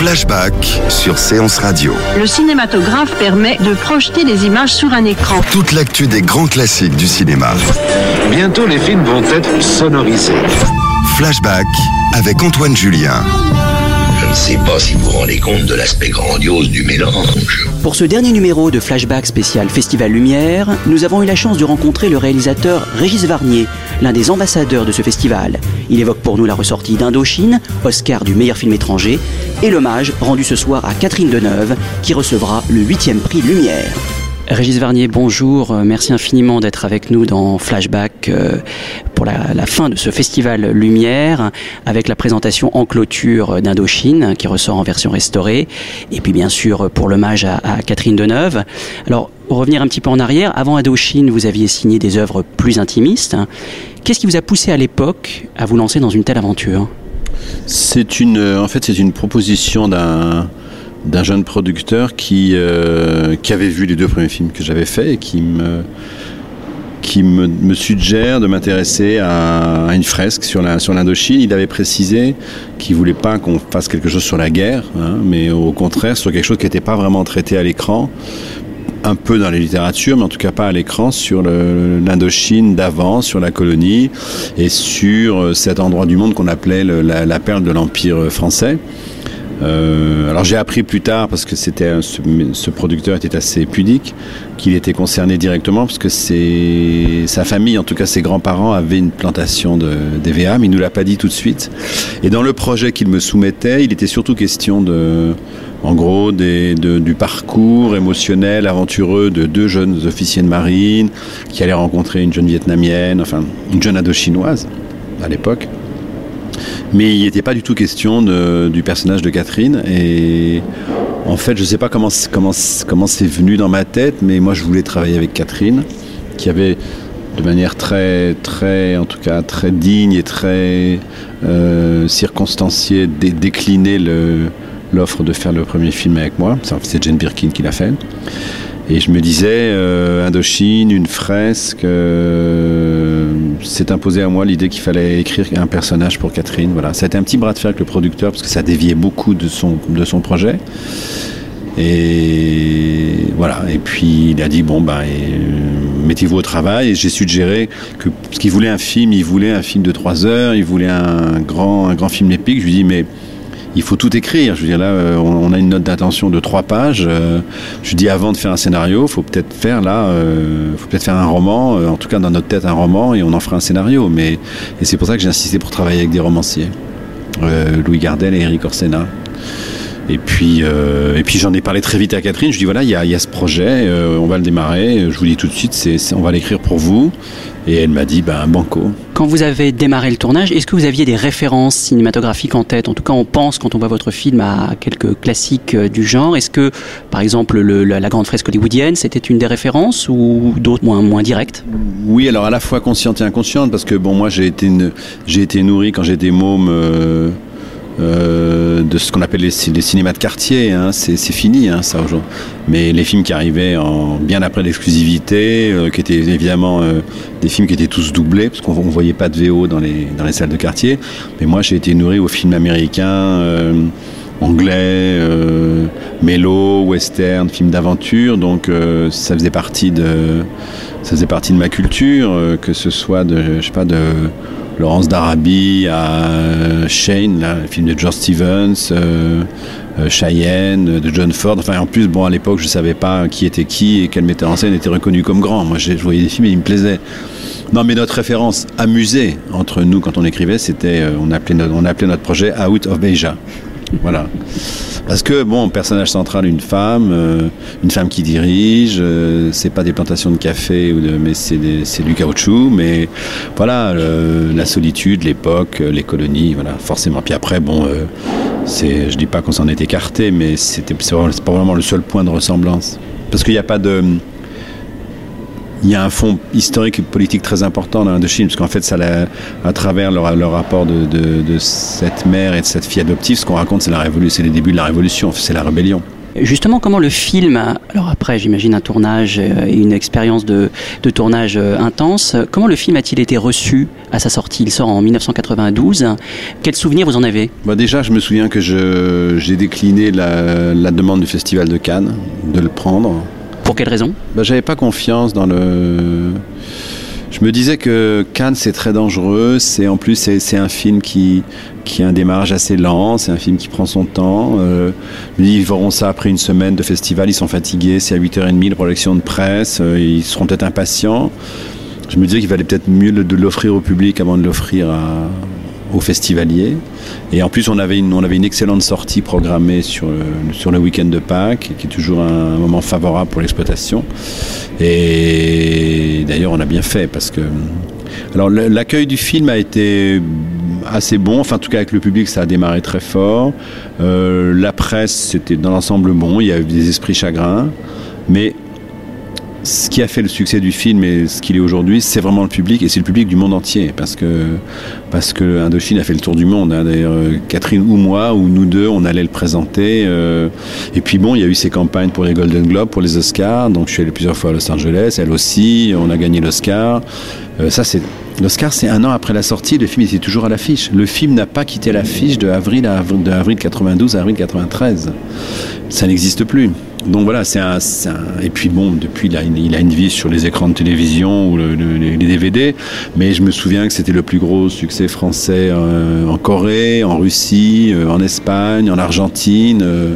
Flashback sur Séance Radio. Le cinématographe permet de projeter des images sur un écran. Toute l'actu des grands classiques du cinéma. Bientôt, les films vont être sonorisés. Flashback avec Antoine Julien. Ne sais pas si vous vous rendez compte de l'aspect grandiose du mélange. Pour ce dernier numéro de Flashback spécial Festival Lumière, nous avons eu la chance de rencontrer le réalisateur Régis Varnier, l'un des ambassadeurs de ce festival. Il évoque pour nous la ressortie d'Indochine, Oscar du meilleur film étranger, et l'hommage rendu ce soir à Catherine Deneuve, qui recevra le 8e prix Lumière. Régis Varnier, bonjour. Euh, Merci infiniment d'être avec nous dans Flashback euh, pour la, fin de ce festival Lumière, avec la présentation en clôture d'Indochine, qui ressort en version restaurée, et puis bien sûr pour l'hommage à, Catherine Deneuve. Alors, revenir un petit peu en arrière, avant Indochine, vous aviez signé des œuvres plus intimistes. Qu'est-ce qui vous a poussé à l'époque à vous lancer dans une telle aventure? C'est une, en fait, c'est une proposition d'un d'un jeune producteur qui euh, qui avait vu les deux premiers films que j'avais faits et qui me suggère de m'intéresser à, une fresque sur la sur l'Indochine. Il avait précisé qu'il voulait pas qu'on fasse quelque chose sur la guerre, hein, mais au contraire sur quelque chose qui n'était pas vraiment traité à l'écran un peu dans les littératures, mais en tout cas pas à l'écran, sur l'Indochine d'avant, sur la colonie et sur euh, cet endroit du monde qu'on appelait la, la perle de l'Empire français. Euh, alors j'ai appris plus tard, parce que ce, producteur était assez pudique, qu'il était concerné directement, parce que c'est sa famille, en tout cas ses grands-parents, avaient une plantation de d'EVA, mais il nous l'a pas dit tout de suite. Et dans le projet qu'il me soumettait, il était surtout question de, en gros, du parcours émotionnel, aventureux de deux jeunes officiers de marine qui allaient rencontrer une jeune vietnamienne, enfin une jeune indochinoise à l'époque. Mais il n'était pas du tout question du personnage de Catherine. Et en fait, je ne sais pas comment c'est- venu dans ma tête, mais moi, je voulais travailler avec Catherine, qui avait de manière très, très, en tout cas, très digne et très euh, circonstanciée, dé- décliné le- l'offre de faire le premier film avec moi. C'est Jane Birkin qui l'a fait. Et je me disais, euh, Indochine, une fresque, euh, s'est imposé à moi l'idée qu'il fallait écrire un personnage pour Catherine. Voilà, ça un petit bras de fer avec le producteur parce que ça déviait beaucoup de son, projet. Et voilà, et puis il a dit bon ben euh, mettez-vous au travail. Et j'ai suggéré que parce qu'il voulait un film, il voulait un film de trois heures, il voulait un grand, un grand film épique. Je lui dis mais il faut tout écrire. Je veux dire là, euh, on a une note d'intention de trois pages. Euh, je dis avant de faire un scénario, faut peut-être faire là, euh, faut peut-être faire un roman. en tout cas dans notre tête un roman et on en fera un scénario. Mais et c'est pour ça que j'ai insisté pour travailler avec des romanciers, Louis Gardel et Eric Orsena. Et puis, euh, et puis j'en ai parlé très vite à Catherine. Je dis voilà, il y a, il y a ce projet, euh, on va le démarrer. Je vous dis tout de suite, c'est, on va l'écrire pour vous. Et elle m'a dit ben banco. Quand vous avez démarré le tournage, est-ce que vous aviez des références cinématographiques en tête? En tout cas, on pense quand on voit votre film à quelques classiques euh, du genre. Est-ce que, par exemple, le- la, la grande fresque hollywoodienne, c'était une des références ou d'autres moins, moins directes? Oui, alors à la fois consciente et inconsciente, parce que bon, moi j'ai été, ne- j'ai été nourri quand j'étais môme euh, euh, de ce qu'on appelle les, ci- les cinémas de quartier. Hein. C'est, fini, hein, ça aujourd'hui. Mais les films qui arrivaient en, bien après l'exclusivité, euh, qui étaient évidemment euh, des films qui étaient tous doublés, parce qu'on ne voyait pas de VO dans les, salles de quartier. Mais moi j'ai été nourri aux films américains. anglais, euh, mélo, western, films d'aventure, donc ça faisait partie de ça faisait partie de ma culture, que ce soit de je sais pas de Laurence d'Arabie à euh, Shane, là, le film de George Stevens, euh, euh, Cheyenne, de John Ford. Enfin, en plus, bon, à l'époque, je savais pas qui était qui et quel metteur en scène était reconnu comme grand. Moi, je voyais des films et ils me plaisaient. Non, mais notre référence amusée entre nous quand on écrivait, c'était, on appelait notre, on appelait notre projet Out of Asia. Voilà. Parce que bon, personnage central, une femme, euh, une femme qui dirige, euh, c'est pas des plantations de café, ou de, mais c'est du caoutchouc, mais voilà, la solitude, l'époque, euh, les colonies, voilà, forcément. Puis après, bon, euh, c'est, je dis pas qu'on s'en est écarté, mais c'est c'est pas vraiment le seul point de ressemblance. Parce qu'il n'y a pas de il y a un fond historique et politique très important dans l'Indochine, parce qu'en fait, ça, la- à travers le, le rapport de, de- de cette mère et de cette fille adoptive, ce qu'on raconte, c'est la révolution, c'est les débuts de la révolution, c'est la rébellion. Justement, comment le film, alors après j'imagine un tournage euh, et une expérience de, de tournage euh, intense, comment le film a-t-il été reçu à sa sortie? Il sort en 1992. Quels souvenirs vous en avez? Bah déjà, je me souviens que j'ai décliné la, la demande du Festival de Cannes de le prendre. Pour quelles raisons Bah, J'avais pas confiance dans le. Je me disais que Cannes c'est très dangereux. C'est en plus c'est un film qui qui a un démarrage assez lent. C'est un film qui prend son temps. Euh, ils verront ça après une semaine de festival. Ils sont fatigués. C'est à 8h30 la projection de presse. euh, ils seront peut-être impatients. Je me disais qu'il valait peut-être mieux de l'offrir au public avant de l'offrir à- aux festivaliers. Et en plus, on avait une, on avait une excellente sortie programmée sur, le- sur le week-end de Pâques, qui est toujours un, moment favorable pour l'exploitation. Et d'ailleurs, on a bien fait parce que. Alors, l'accueil du film a été assez bon. Enfin, en tout cas, avec le public, ça a démarré très fort. Euh, la presse, c'était dans l'ensemble bon. Il y a eu des esprits chagrins. Mais ce qui a fait le succès du film et ce qu'il est aujourd'hui, c'est vraiment le public et c'est le public du monde entier parce que parce que Indochine a fait le tour du monde. hein. D'ailleurs, euh, Catherine ou moi ou nous deux, on allait le présenter. euh, et puis bon, il y a eu ces campagnes pour les Golden Globes, pour les Oscars. Donc je suis allé plusieurs fois à Los Angeles. Elle aussi, on a gagné l'Oscar. Euh, l'Oscar, c'est un an après la sortie. Le film était toujours à l'affiche. Le film n'a pas quitté l'affiche de avril, de avril 92 à avril 93. Ça n'existe plus. Donc voilà, c'est un, un- Et puis bon, depuis, il a, une, vie sur les écrans de télévision ou le- le- les DVD. Mais je me souviens que c'était le plus gros succès français euh, en Corée, en Russie, euh, en Espagne, en Argentine. euh,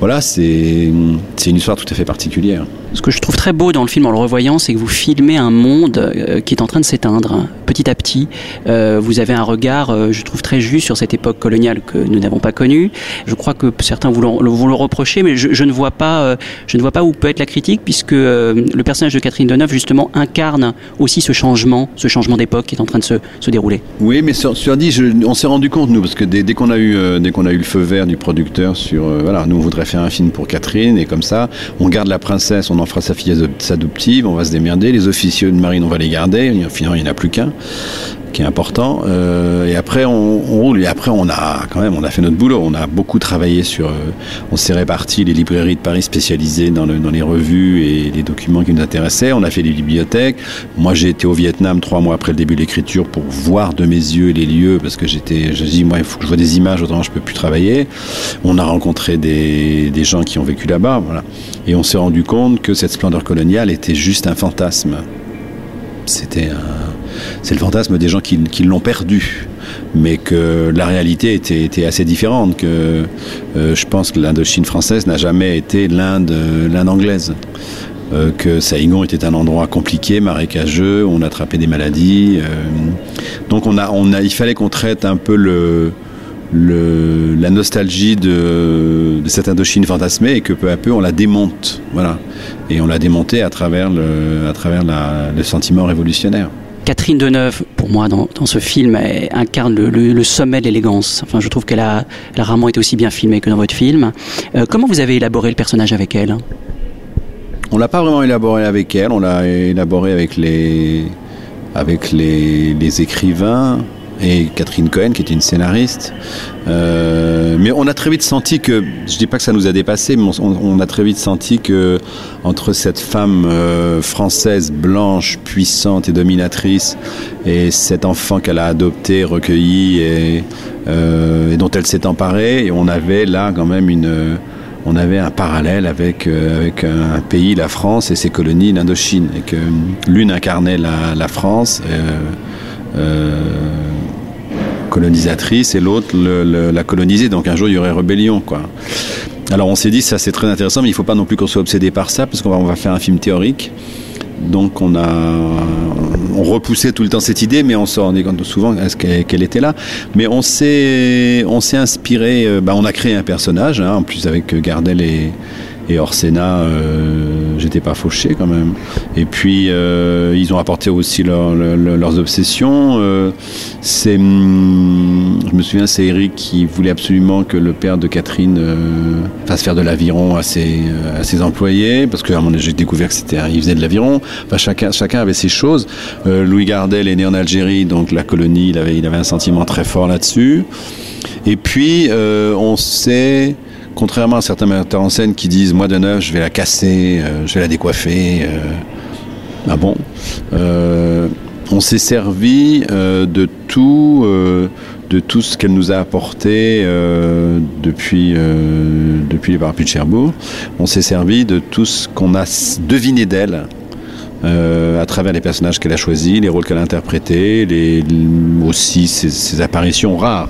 voilà, c'est une histoire tout à fait particulière. Ce que je trouve très beau dans le film en le revoyant, c'est que vous filmez un monde euh, qui est en train de s'éteindre petit à petit. Euh, vous avez un regard, euh, je trouve, très juste sur cette époque coloniale que nous n'avons pas connue. Je crois que certains vous le, vous reprocher, mais je, ne vois pas, je ne vois pas où peut être la critique, puisque le personnage de Catherine Deneuve justement incarne aussi ce changement, ce changement d'époque qui est en train de se, se dérouler. Oui, mais sur, sur dit, je- on s'est rendu compte nous parce que dès, qu'on a eu dès a eu le feu vert du producteur sur voilà, nous on voudrait faire un film pour Catherine et comme ça, on garde la princesse, en fera sa fille adop- adoptive, on va se démerder, les officiers de marine on va les garder, finalement il n'y en a plus qu'un important Euh, et après on, roule. Et après on a quand même on a fait notre boulot. On a beaucoup travaillé sur euh, on s'est réparti les librairies de Paris spécialisées dans, dans les revues et les documents qui nous intéressaient. On a fait des bibliothèques. Moi j'ai été au Vietnam trois mois après le début de l'écriture pour voir de mes yeux les lieux parce que j'étais je dis moi il faut que je vois des images autrement je peux plus travailler. On a rencontré des, des gens qui ont vécu là-bas voilà. Et on s'est rendu compte que cette splendeur coloniale était juste un fantasme. C'était un c'est le fantasme des gens qui, l'ont perdu, mais que la réalité était, assez différente. Que euh, je pense que l'Indochine française n'a jamais été l'Inde, euh, anglaise. Euh, que Saïgon était un endroit compliqué, marécageux, on attrapait des maladies. donc on a, il fallait qu'on traite un peu la nostalgie de, cette Indochine fantasmée et que peu à peu on la démonte. Voilà. Et on l'a démontée à travers le sentiment révolutionnaire. Catherine Deneuve, pour moi, dans, ce film, incarne le, sommet de l'élégance. Enfin, je trouve qu'elle a, rarement été aussi bien filmée que dans votre film. Euh, comment vous avez élaboré le personnage avec elle? On l'a pas vraiment élaboré avec elle, on l'a élaboré avec les, avec les écrivains et Catherine Cohen qui était une scénariste. Euh, mais on a très vite senti que, je dis pas que ça nous a dépassé, mais on, a très vite senti que entre cette femme euh, française blanche, puissante et dominatrice, et cet enfant qu'elle a adopté, recueilli et, euh, dont elle s'est emparée, on avait là quand même une on avait un parallèle avec, un pays, la France, et ses colonies, l'Indochine. Et que l'une incarnait la, France colonisatrice et l'autre la colonisée. Donc un jour, il y aurait rébellion. Quoi. Alors on s'est dit, ça c'est très intéressant, mais il ne faut pas non plus qu'on soit obsédé par ça, parce qu'on va, on va faire un film théorique. Donc on a, on repoussait tout le temps cette idée, mais on se rendait compte souvent qu'elle était là. Mais on s'est, on s'est inspiré. euh, bah, on a créé un personnage, hein, en plus avec Gardel et, et Orsena, euh, j'étais pas fauché quand même. Et puis euh, ils ont apporté aussi leur- leur- leur- leurs obsessions. Euh, c'est, hum, je me souviens, c'est Eric qui voulait absolument que le père de Catherine euh, fasse faire de l'aviron à ses, à ses employés, parce que à mon j'ai découvert que c'était, il faisait de l'aviron. Chacun, chacun avait ses choses. Louis Gardel est né en Algérie, donc la colonie, il avait, il avait un sentiment très fort là-dessus. Et puis, on sait, contrairement à certains metteurs en scène qui disent Moi de neuf, je vais la casser, euh, je vais la décoiffer. euh, ah bon Euh, On s'est servi de tout. de tout ce qu'elle nous a apporté depuis, depuis les parapluies de Cherbourg. On s'est servi de tout ce qu'on a deviné d'elle à travers les personnages qu'elle a choisis, les rôles qu'elle a interprétés, les, aussi ses apparitions rares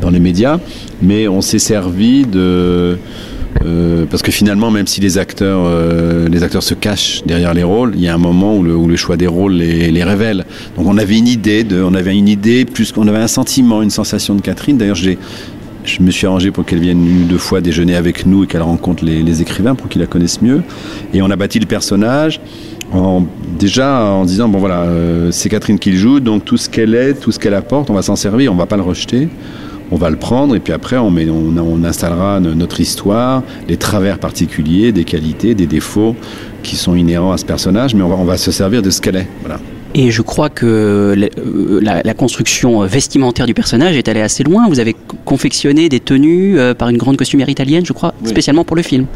dans les médias. Mais on s'est servi de... euh, parce que finalement, même si les acteurs, euh, les acteurs se cachent derrière les rôles, il y a un moment où le, choix des rôles les, révèle. Donc on avait une idée, de, on avait une idée, plus qu'on avait un sentiment, une sensation de Catherine. D'ailleurs, je me suis arrangé pour qu'elle vienne une deux fois déjeuner avec nous et qu'elle rencontre les, écrivains pour qu'ils la connaissent mieux. Et on a bâti le personnage en, déjà en disant bon voilà, euh, c'est Catherine qui le joue, donc tout ce qu'elle est, tout ce qu'elle apporte, on va s'en servir, on va pas le rejeter. On va le prendre et puis après on, met, on, on installera no- notre histoire, les travers particuliers, des qualités, des défauts qui sont inhérents à ce personnage, mais on va, on va se servir de ce qu'elle est. Voilà. Et je crois que la, euh, la- la construction vestimentaire du personnage est allée assez loin. Vous avez confectionné des tenues euh, par une grande costumière italienne, je crois, Oui. spécialement pour le film.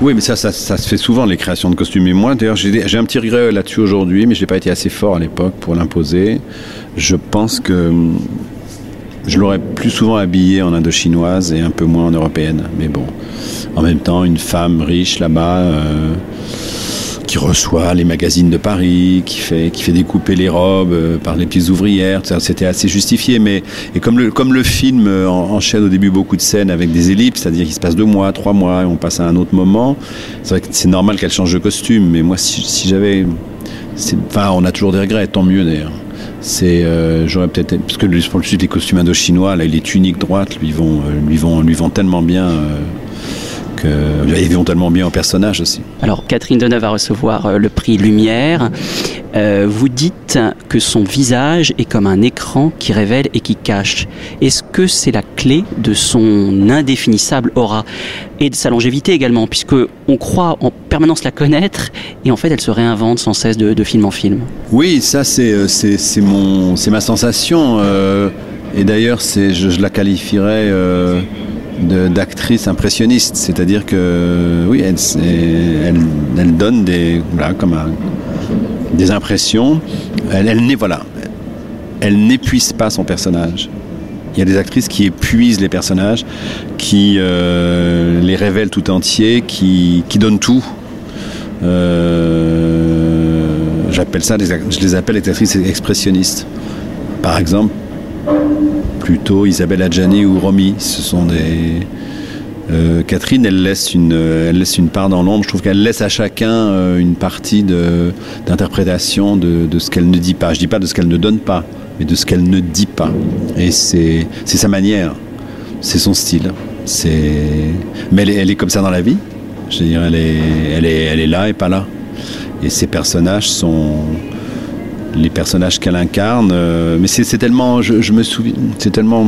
Oui, mais ça, ça, ça se fait souvent, les créations de costumes. Et moi, d'ailleurs, j'ai j'ai un petit regret là-dessus aujourd'hui, mais je n'ai pas été assez fort à l'époque pour l'imposer. Je pense que hum, je l'aurais plus souvent habillée en indochinoise et un peu moins en européenne. Mais bon, en même temps, une femme riche là-bas, euh, qui reçoit les magazines de Paris, qui fait, qui fait découper les robes euh, par les petites ouvrières, c'était assez justifié. Mais et comme le, film euh, en- enchaîne au début beaucoup de scènes avec des ellipses, c'est-à-dire qu'il se passe deux mois, trois mois, et on passe à un autre moment, c'est normal qu'elle change de costume. Mais moi, si, si j'avais, enfin, on a toujours des regrets, tant mieux d'ailleurs. C'est, euh, j'aurais peut-être, parce que pour le suite, les costumes indochinois, là, les tuniques droites lui vont, euh, lui vont, lui vont tellement bien. Euh, que, ils vont tellement bien au personnage aussi. Alors, Catherine Deneuve va recevoir euh, le prix Lumière. Euh, vous dites que son visage est comme un écran qui révèle et qui cache. Est-ce que c'est la clé de son indéfinissable aura et de sa longévité également, puisque on croit en permanence la connaître et en fait elle se réinvente sans cesse de, de film en film. Oui, ça c'est euh, c'est mon c'est ma sensation euh, et d'ailleurs c'est je, je la qualifierais euh, d'actrice impressionniste, c'est-à-dire que oui elle, donne des voilà comme des impressions, elle, elle elle n'épuise pas son personnage. Il y a des actrices qui épuisent les personnages, qui euh, les révèlent tout entiers, qui, donnent tout. Euh, J'appelle ça, je les appelle les actrices expressionnistes. Par exemple, plutôt Isabelle Adjani ou Romy, ce sont des. Euh, Catherine, elle laisse une, elle laisse une part dans l'ombre. Je trouve qu'elle laisse à chacun euh, une partie d'interprétation de, ce qu'elle ne dit pas. Je dis pas de ce qu'elle ne donne pas, mais de ce qu'elle ne dit pas. Et c'est sa manière, c'est son style. Mais elle est, comme ça dans la vie. Je veux dire, elle est, elle est, elle est là et pas là. Et ses personnages sont les personnages qu'elle incarne. euh, mais c'est tellement, je, me souviens, c'est tellement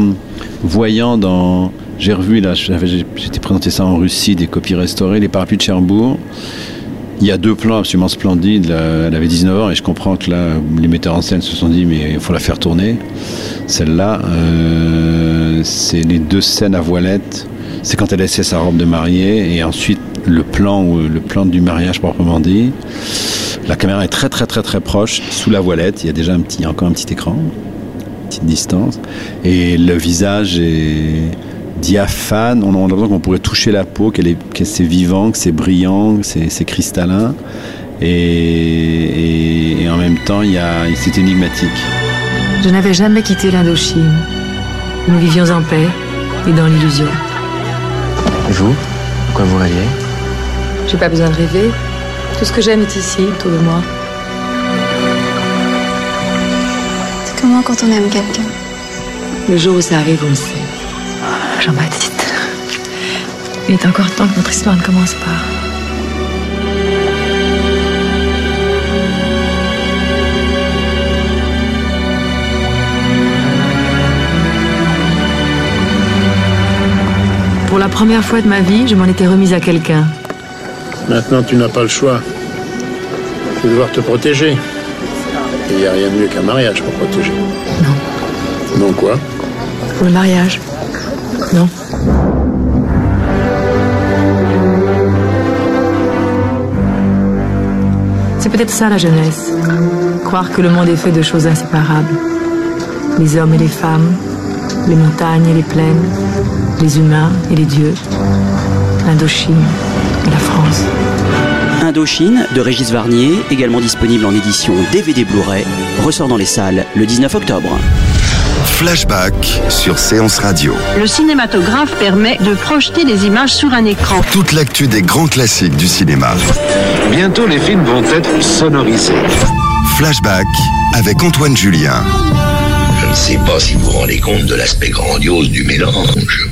voyant dans. J'ai revu là, j'étais présenté ça en Russie, des copies restaurées, les parapluies de Cherbourg. Il y a deux plans absolument splendides. elle avait 19 ans et je comprends que là, les metteurs en scène se sont dit, mais il faut la faire tourner. Celle-là, euh, c'est les deux scènes à voilette. C'est quand elle essaie sa robe de mariée et ensuite le plan, le plan du mariage proprement dit. La caméra est très très très très proche, sous la voilette. Il y a déjà un petit, il y a encore un petit écran, une petite distance, et le visage est diaphane. On a l'impression qu'on pourrait toucher la peau, qu'elle est, que c'est vivant, que c'est brillant, que c'est, c'est cristallin, et, et- et en même temps, il y a, c'est énigmatique. Je n'avais jamais quitté l'Indochine. Nous vivions en paix et dans l'illusion. Et vous À quoi vous rêviez? J'ai pas besoin de rêver. Tout ce que j'aime est ici, autour de moi. exactement quand on aime quelqu'un. Le jour où ça arrive, on le sait. Jean-Baptiste, il est encore temps que notre histoire ne commence pas. Pour la première fois de ma vie, je m'en étais remise à quelqu'un. Maintenant, tu n'as pas le choix. Tu vas devoir te protéger. Il n'y a rien de mieux qu'un mariage pour protéger. Non. Non quoi? Pour le mariage Non. C'est peut-être ça la jeunesse. Croire que le monde est fait de choses inséparables. Les hommes et les femmes, les montagnes et les plaines, les humains et les dieux, l'Indochine et la France. Indochine de Régis Varnier, également disponible en édition DVD Blu-ray, ressort dans les salles le 19 octobre. Flashback sur Séance Radio. Le cinématographe permet de projeter des images sur un écran. Toute l'actu des grands classiques du cinéma. Bientôt, les films vont être sonorisés. Flashback avec Antoine Julien. Je ne sais pas si vous vous rendez compte de l'aspect grandiose du mélange.